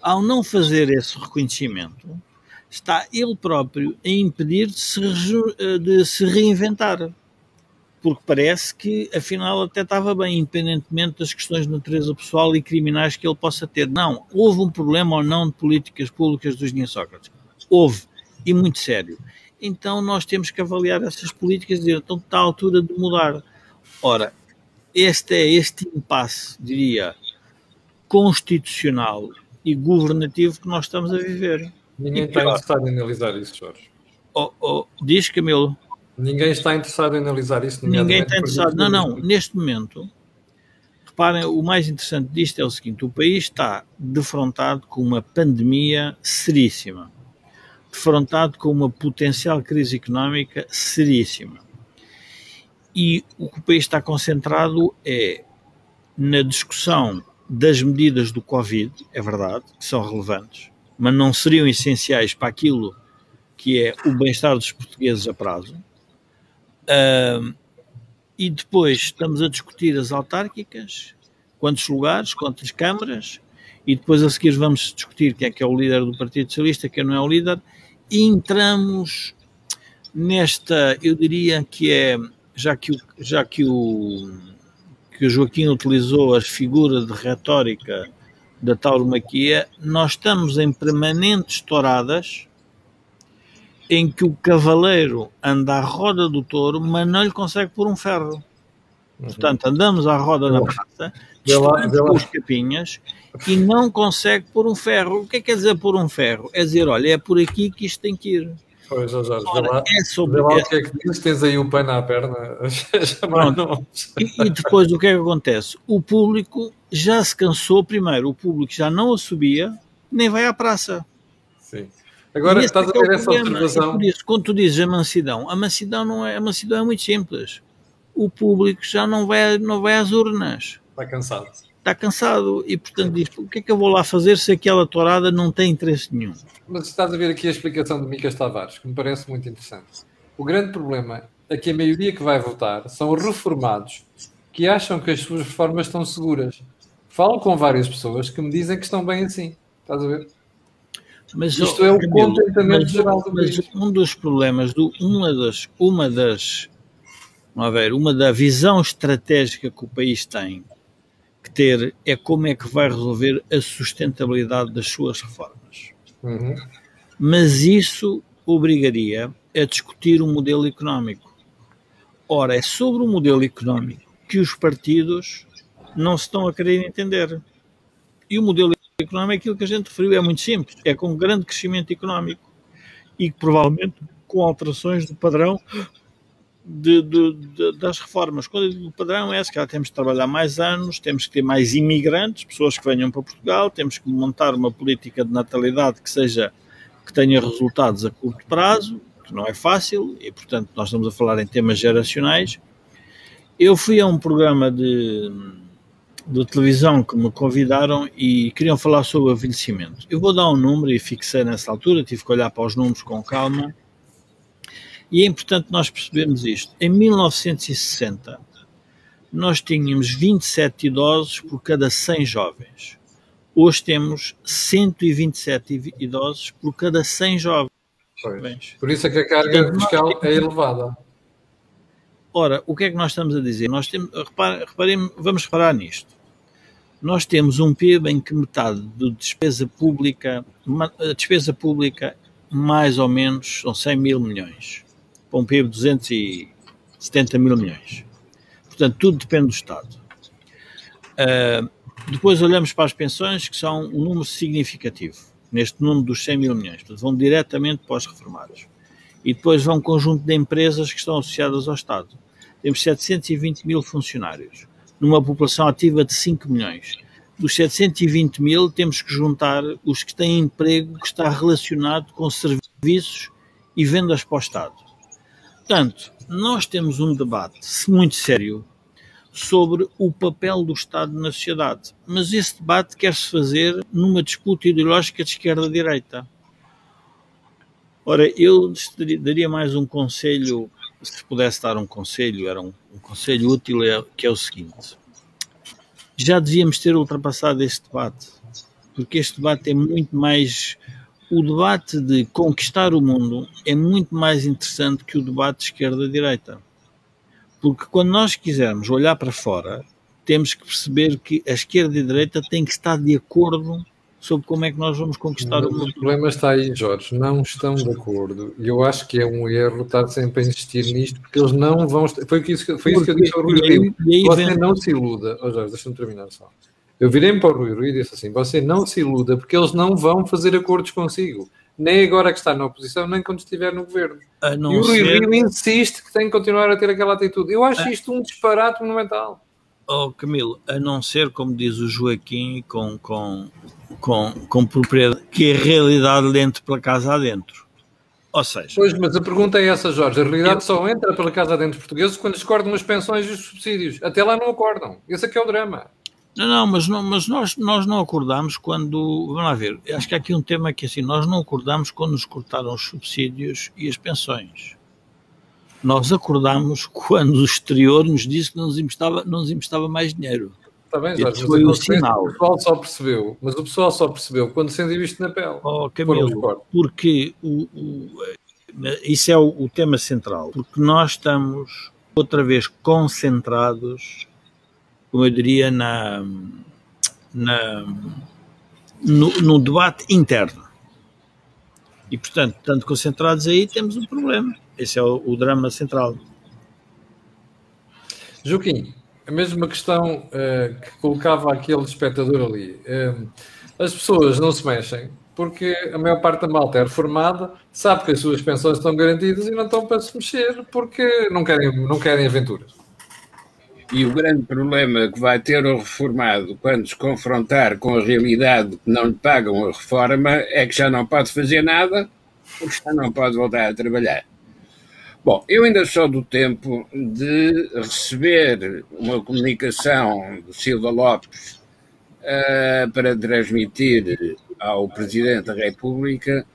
Ao não fazer esse reconhecimento, está ele próprio a impedir de se, de se reinventar. Porque parece que, afinal, até estava bem, independentemente das questões de natureza pessoal e criminais que ele possa ter. Não, houve um problema ou não de políticas públicas do engenheiro Sócrates. Houve, e muito sério. Então nós temos que avaliar essas políticas e dizer, então está à altura de mudar. Ora, este é este impasse, diria, constitucional e governativo que nós estamos a viver. Ninguém está interessado em analisar isso, Jorge. Oh, oh, diz, Camilo. Ninguém está interessado em analisar isso. Ninguém está interessado. Não, não. Neste momento, reparem, o mais interessante disto é o seguinte: o país está defrontado com uma pandemia seríssima, defrontado com uma potencial crise económica seríssima e o que o país está concentrado é na discussão das medidas do Covid, é verdade, que são relevantes, mas não seriam essenciais para aquilo que é o bem-estar dos portugueses a prazo. Uh, e depois estamos a discutir as autárquicas, quantos lugares, quantas câmaras, e depois a seguir vamos discutir quem é que é o líder do Partido Socialista, quem não é o líder, e entramos nesta, eu diria que é já que o, já que o, que o Joaquim utilizou as figuras de retórica da tauromaquia, nós estamos em permanentes touradas em que o cavaleiro anda à roda do touro, mas não lhe consegue pôr um ferro. Uhum. Portanto, andamos à roda da praça, com os capinhas, e não consegue pôr um ferro. O que é que quer dizer pôr um ferro? É dizer, olha, é por aqui que isto tem que ir. Pois, Jorge, Ora, vê lá, é sobre vê lá o que é que diz, tens aí o pé na perna. e, e depois o que é que acontece? O público já se cansou, primeiro, o público já não a subia, nem vai à praça. Sim. Agora estás a é ver essa observação. É por isso, quando tu dizes a mansidão, a mansidão não é, a mansidão é muito simples. O público já não vai, não vai às urnas. Está cansado está cansado e, portanto, diz: o que é que eu vou lá fazer se aquela tourada não tem interesse nenhum? Mas estás a ver aqui a explicação de Micas Tavares, que me parece muito interessante. O grande problema é que a maioria que vai votar são reformados que acham que as suas reformas estão seguras. Falo com várias pessoas que me dizem que estão bem assim. Estás a ver? Mas, Isto é o Camilo, contentamento mas, geral do mas um dos problemas, do, uma das, uma das, vamos ver, uma da visão estratégica que o país tem que ter é como é que vai resolver a sustentabilidade das suas reformas. Uhum. Mas isso obrigaria a discutir o um modelo económico. Ora, é sobre o modelo económico que os partidos não se estão a querer entender. E o modelo económico, aquilo que a gente referiu, é muito simples. É com grande crescimento económico e provavelmente com alterações do padrão de, de, de, das reformas. Quando eu digo padrão é que temos de trabalhar mais anos, temos que ter mais imigrantes, pessoas que venham para Portugal, temos que montar uma política de natalidade que seja que tenha resultados a curto prazo, que não é fácil, e portanto nós estamos a falar em temas geracionais. Eu fui a um programa de, de televisão que me convidaram e queriam falar sobre o envelhecimento. Eu vou dar um número e fixei nessa altura, tive que olhar para os números com calma e é importante nós percebermos isto. Em 1960, nós tínhamos 27 idosos por cada 100 jovens. Hoje temos 127 idosos por cada 100 jovens. Pois. Por isso é que a carga fiscal é elevada. Ora, o que é que nós estamos a dizer? Nós temos, reparem, vamos reparar nisto. Nós temos um PIB em que metade da despesa pública, a despesa pública mais ou menos são 100 mil milhões para um PIB de 270 mil milhões. Portanto, tudo depende do Estado. Uh, depois olhamos para as pensões, que são um número significativo, neste número dos 100 mil milhões, portanto, vão diretamente para os reformados. E depois vão um conjunto de empresas que estão associadas ao Estado. Temos 720 mil funcionários, numa população ativa de 5 milhões. Dos 720 mil, temos que juntar os que têm emprego que está relacionado com serviços e vendas para o Estado. Portanto, nós temos um debate muito sério sobre o papel do Estado na sociedade, mas esse debate quer-se fazer numa disputa ideológica de esquerda-direita. Ora, eu daria mais um conselho, se pudesse dar um conselho, era um, um conselho útil, é, que é o seguinte: já devíamos ter ultrapassado este debate, porque este debate é muito mais o debate de conquistar o mundo é muito mais interessante que o debate de esquerda-direita. Porque quando nós quisermos olhar para fora, temos que perceber que a esquerda e a direita têm que estar de acordo sobre como é que nós vamos conquistar Mas o mundo. O problema está aí, Jorge, não estão de acordo. E eu acho que é um erro estar sempre a insistir nisto, porque eles não vão. Foi isso, foi isso que eu disse ao Rui Rio. Você vem... não se iluda. Oh, Jorge, deixa-me terminar só. Eu virei-me para o Rui Rui e disse assim: você não se iluda, porque eles não vão fazer acordos consigo. Nem agora que está na oposição, nem quando estiver no governo. e o Rui ser... Rio insiste que tem que continuar a ter aquela atitude. Eu acho a... isto um disparate monumental. Oh, Camilo, a não ser, como diz o Joaquim, com, com, com, com propriedade, que a realidade entra pela casa adentro. Ou seja. Pois, mas a pergunta é essa, Jorge. A realidade eu... só entra pela casa adentro portugueses quando discordam as pensões e os subsídios. Até lá não acordam. Esse é que é o drama. Não, não, mas, não, mas nós, nós não acordamos quando. Vamos lá ver, acho que há aqui um tema que assim, nós não acordamos quando nos cortaram os subsídios e as pensões. Nós acordamos quando o exterior nos disse que não nos emprestava, não nos emprestava mais dinheiro. Está bem, Jorge, foi o sinal. O pessoal só percebeu, mas o pessoal só percebeu quando sentiu isto na pele. Oh, Camilo, porque o, o, isso é o, o tema central. Porque nós estamos outra vez concentrados como eu diria, na, na no, no, debate interno. E, portanto, tanto concentrados aí, temos um problema. Esse é o, o drama central. Joaquim, a mesma questão uh, que colocava aquele espectador ali. Uh, as pessoas não se mexem porque a maior parte da malta é reformada, sabe que as suas pensões estão garantidas e não estão para se mexer porque não querem, não querem aventuras. E o grande problema que vai ter o reformado quando se confrontar com a realidade que não lhe pagam a reforma é que já não pode fazer nada porque já não pode voltar a trabalhar. Bom, eu ainda sou do tempo de receber uma comunicação do Silva Lopes uh, para transmitir ao Presidente da República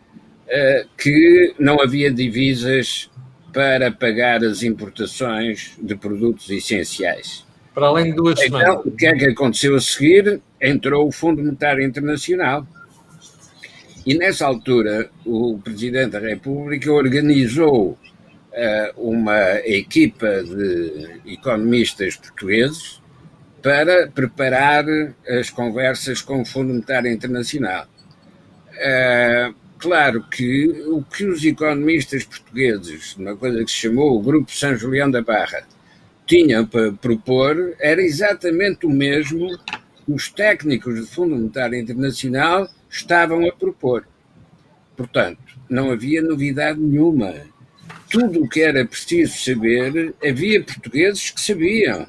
uh, que não havia divisas para pagar as importações de produtos essenciais. Para além de duas então, semanas. O que é que aconteceu a seguir? Entrou o Fundo Monetário Internacional E nessa altura, o Presidente da República organizou uh, uma equipa de economistas portugueses para preparar as conversas com o Fundo Monetário Internacional. Uh, claro que o que os economistas portugueses, uma coisa que se chamou o Grupo São Julião da Barra, tinham para propor era exatamente o mesmo que os técnicos do Fundo Monetário Internacional estavam a propor. Portanto, não havia novidade nenhuma. Tudo o que era preciso saber, havia portugueses que sabiam.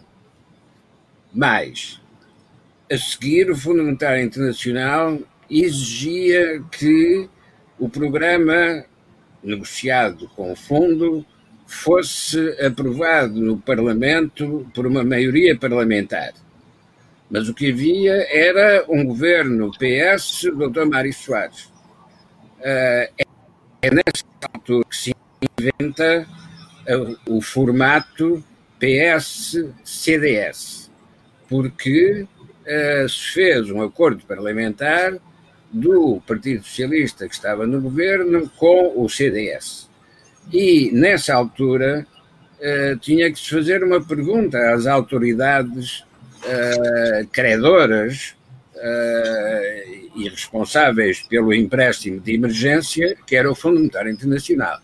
Mas, a seguir, o Fundo Monetário Internacional exigia que o programa negociado com o fundo fosse aprovado no Parlamento por uma maioria parlamentar. Mas o que havia era um governo PS, Dr. Mário Soares. Uh, é nessa altura que se inventa o formato PS-CDS, porque uh, se fez um acordo parlamentar do Partido Socialista que estava no governo com o CDS. E nessa altura uh, tinha que se fazer uma pergunta às autoridades uh, credoras uh, e responsáveis pelo empréstimo de emergência, que era o Fundo Monetário Internacional.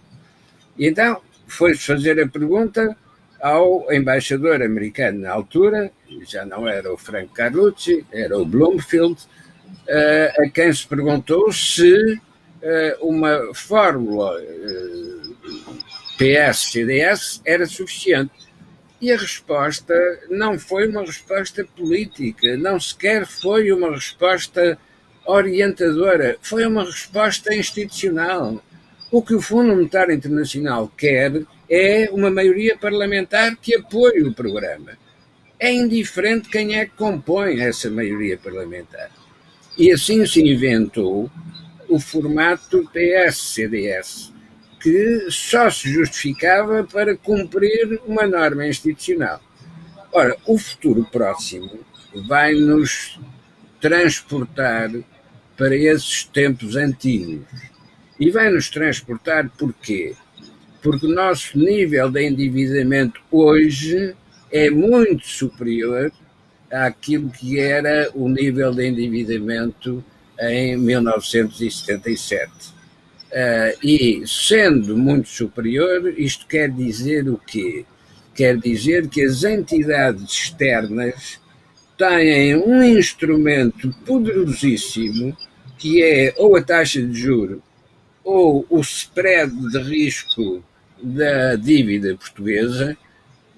E então foi-se fazer a pergunta ao embaixador americano na altura, já não era o Frank Carlucci, era o Bloomfield, a quem se perguntou se uh, uma fórmula uh, PS-CDS era suficiente. E a resposta não foi uma resposta política, não sequer foi uma resposta orientadora, foi uma resposta institucional. O que o Fundo Monetário Internacional quer é uma maioria parlamentar que apoie o programa. É indiferente quem é que compõe essa maioria parlamentar. E assim se inventou o formato PS-CDS, que só se justificava para cumprir uma norma institucional. Ora, o futuro próximo vai nos transportar para esses tempos antigos. E vai nos transportar porquê? Porque o nosso nível de endividamento hoje é muito superior àquilo que era o nível de endividamento em 1977. Uh, e sendo muito superior, isto quer dizer o quê? Quer dizer que as entidades externas têm um instrumento poderosíssimo que é ou a taxa de juro ou o spread de risco da dívida portuguesa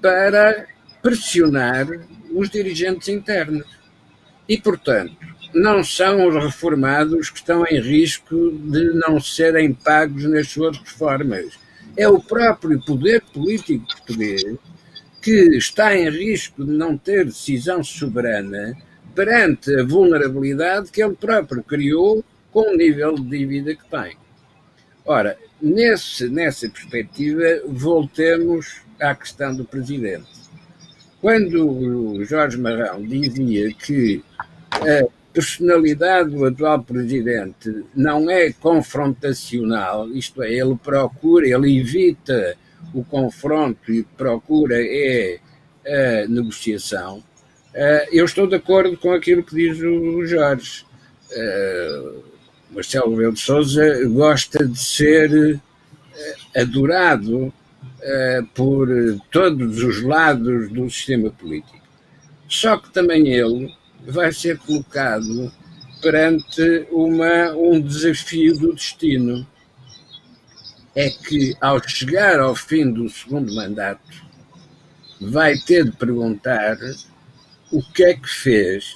para pressionar os dirigentes internos. E, portanto, não são os reformados que estão em risco de não serem pagos nas suas reformas. É o próprio poder político português que está em risco de não ter decisão soberana perante a vulnerabilidade que ele próprio criou com o nível de dívida que tem. Ora, nesse, nessa perspectiva, voltemos à questão do presidente. Quando o Jorge Marrão dizia que a personalidade do atual presidente não é confrontacional, isto é, ele procura, ele evita o confronto e procura é a negociação, eh, eu estou de acordo com aquilo que diz o Jorge. Eh, Marcelo Rebelo de Sousa gosta de ser eh, adorado por todos os lados do sistema político. Só que também ele vai ser colocado perante uma, um desafio do destino. É que, ao chegar ao fim do segundo mandato, vai ter de perguntar o que é que fez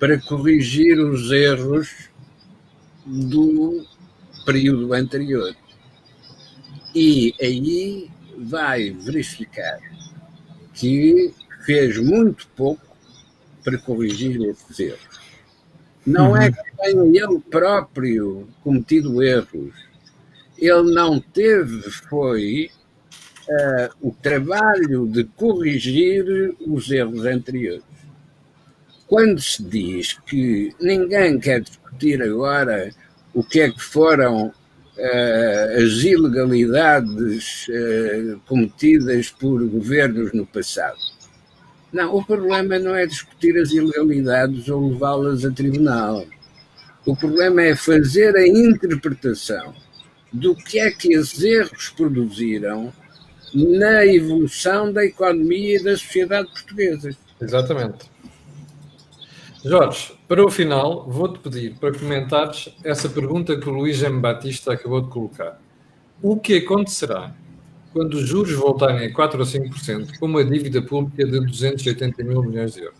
para corrigir os erros do período anterior. E aí vai verificar que fez muito pouco para corrigir esses erros. Não é uhum. que tenha ele próprio cometido erros. Ele não teve, foi, uh, o trabalho de corrigir os erros anteriores. Quando se diz que ninguém quer discutir agora o que é que foram as ilegalidades uh, cometidas por governos no passado. Não, o problema não é discutir as ilegalidades ou levá-las a tribunal. O problema é fazer a interpretação do que é que esses erros produziram na evolução da economia e da sociedade portuguesa. Exatamente. Jorge, para o final, vou-te pedir para comentares essa pergunta que o Luís M. Batista acabou de colocar. O que acontecerá quando os juros voltarem a 4 ou 5% com uma dívida pública de 280 mil milhões de euros?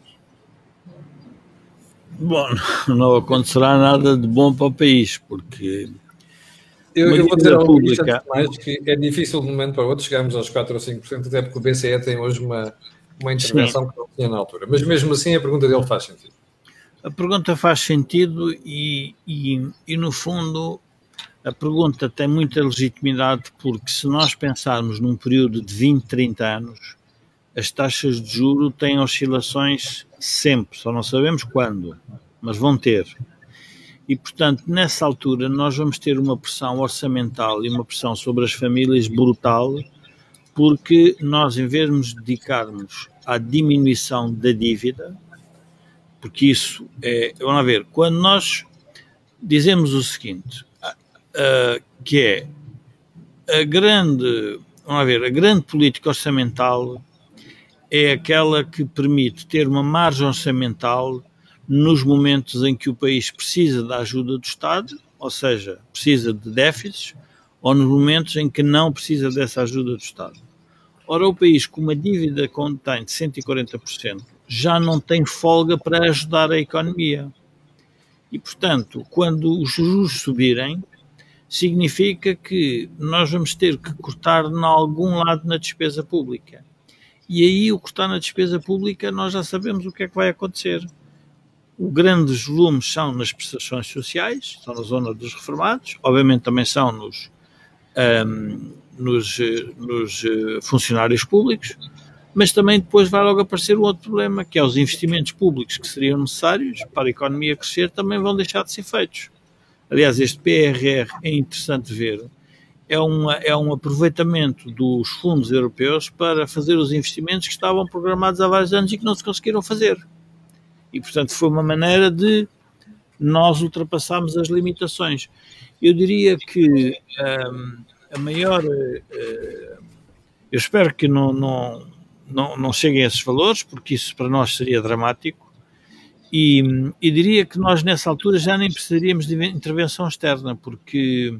Bom, não acontecerá nada de bom para o país, porque. Eu, eu vou dizer ao pública... mais que é difícil de um momento para o outro chegarmos aos 4 ou 5%, até porque o BCE tem hoje uma, uma intervenção Sim. que não tinha na altura. Mas mesmo assim a pergunta dele faz sentido. A pergunta faz sentido e, e, e, no fundo, a pergunta tem muita legitimidade porque se nós pensarmos num período de 20, 30 anos, as taxas de juro têm oscilações sempre, só não sabemos quando, mas vão ter. E, portanto, nessa altura, nós vamos ter uma pressão orçamental e uma pressão sobre as famílias brutal, porque nós, em vez de nos dedicarmos à diminuição da dívida, porque isso é. Vamos ver, quando nós dizemos o seguinte, uh, que é a grande. Vamos ver, a grande política orçamental é aquela que permite ter uma margem orçamental nos momentos em que o país precisa da ajuda do Estado, ou seja, precisa de déficits, ou nos momentos em que não precisa dessa ajuda do Estado. Ora, o país com uma dívida contém de 140%, já não tem folga para ajudar a economia. E, portanto, quando os juros subirem, significa que nós vamos ter que cortar em algum lado na despesa pública. E aí, o cortar na despesa pública, nós já sabemos o que é que vai acontecer. Os grandes volumes são nas prestações sociais, são na zona dos reformados, obviamente também são nos, um, nos, nos eh, funcionários públicos, mas também depois vai logo aparecer um outro problema, que é os investimentos públicos que seriam necessários para a economia crescer também vão deixar de ser feitos. Aliás, este PRR é interessante ver, é, uma, é um aproveitamento dos fundos europeus para fazer os investimentos que estavam programados há vários anos e que não se conseguiram fazer. E, portanto, foi uma maneira de nós ultrapassarmos as limitações. Eu diria que um, a maior. Uh, eu espero que não, não, não, não cheguem a esses valores, porque isso para nós seria dramático. E, e, diria que nós, nessa altura, já nem precisaríamos de intervenção externa, porque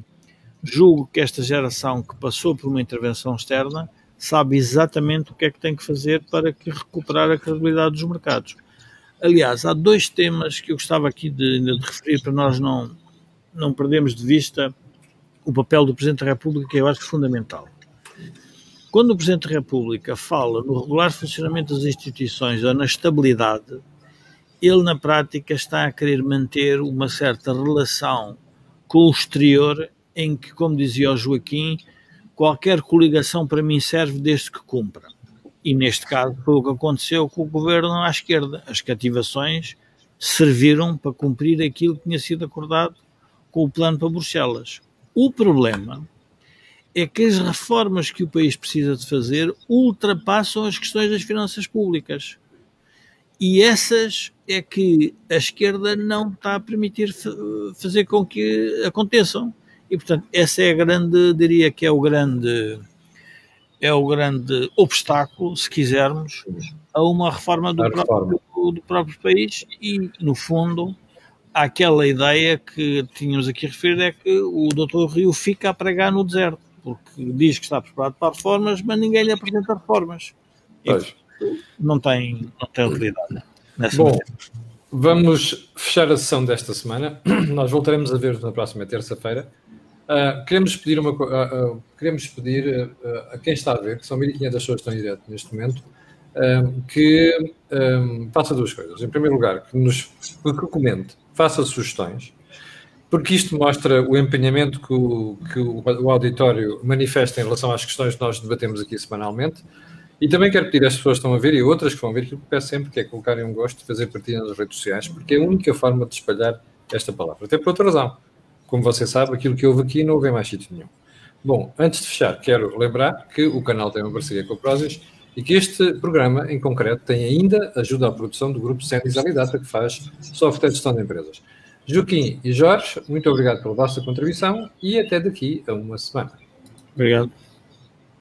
julgo que esta geração que passou por uma intervenção externa sabe exatamente o que é que tem que fazer para que recuperar a credibilidade dos mercados. Aliás, há dois temas que eu gostava aqui de, de referir para nós não, não perdermos de vista o papel do Presidente da República, que eu acho fundamental. Quando o Presidente da República fala no regular funcionamento das instituições ou na estabilidade, ele na prática está a querer manter uma certa relação com o exterior em que, como dizia o Joaquim, qualquer coligação para mim serve desde que cumpra. E neste caso foi o que aconteceu com o governo à esquerda. As cativações serviram para cumprir aquilo que tinha sido acordado com o plano para Bruxelas. O problema é que as reformas que o país precisa de fazer ultrapassam as questões das finanças públicas. E essas é que a esquerda não está a permitir fazer com que aconteçam. E, portanto, essa é a grande, diria que é o grande, é o grande obstáculo, se quisermos, a uma reforma do, próprio, do próprio país e, no fundo, aquela ideia que tínhamos aqui referido é que o doutor Rio fica a pregar no deserto porque diz que está preparado para reformas, mas ninguém lhe apresenta reformas. Pois. Não tem, não tem utilidade. Bom, maneira. vamos fechar a sessão desta semana. Nós voltaremos a ver na próxima terça-feira. Uh, queremos pedir, uma, uh, uh, queremos pedir a quem está a ver, que são 1.500 pessoas que estão em direto neste momento, que faça duas coisas. Em primeiro lugar, que nos que comente, faça sugestões porque isto mostra o empenhamento que o, que o auditório manifesta em relação às questões que nós debatemos aqui semanalmente. E também quero pedir às pessoas que estão a ver e outras que vão ver, que peço sempre que é colocarem um gosto e fazer partilha nas redes sociais, porque é a única forma de espalhar esta palavra. Até por outra razão. Como você sabe, aquilo que houve aqui não houve em mais sítio nenhum. Bom, antes de fechar, quero lembrar que o canal tem uma parceria com a Prozis e que este programa, em concreto, tem ainda ajuda à produção do grupo Sendis Alidata, que faz software de gestão de empresas. Joaquim e Jorge, muito obrigado pela vossa contribuição e até daqui a uma semana. Obrigado.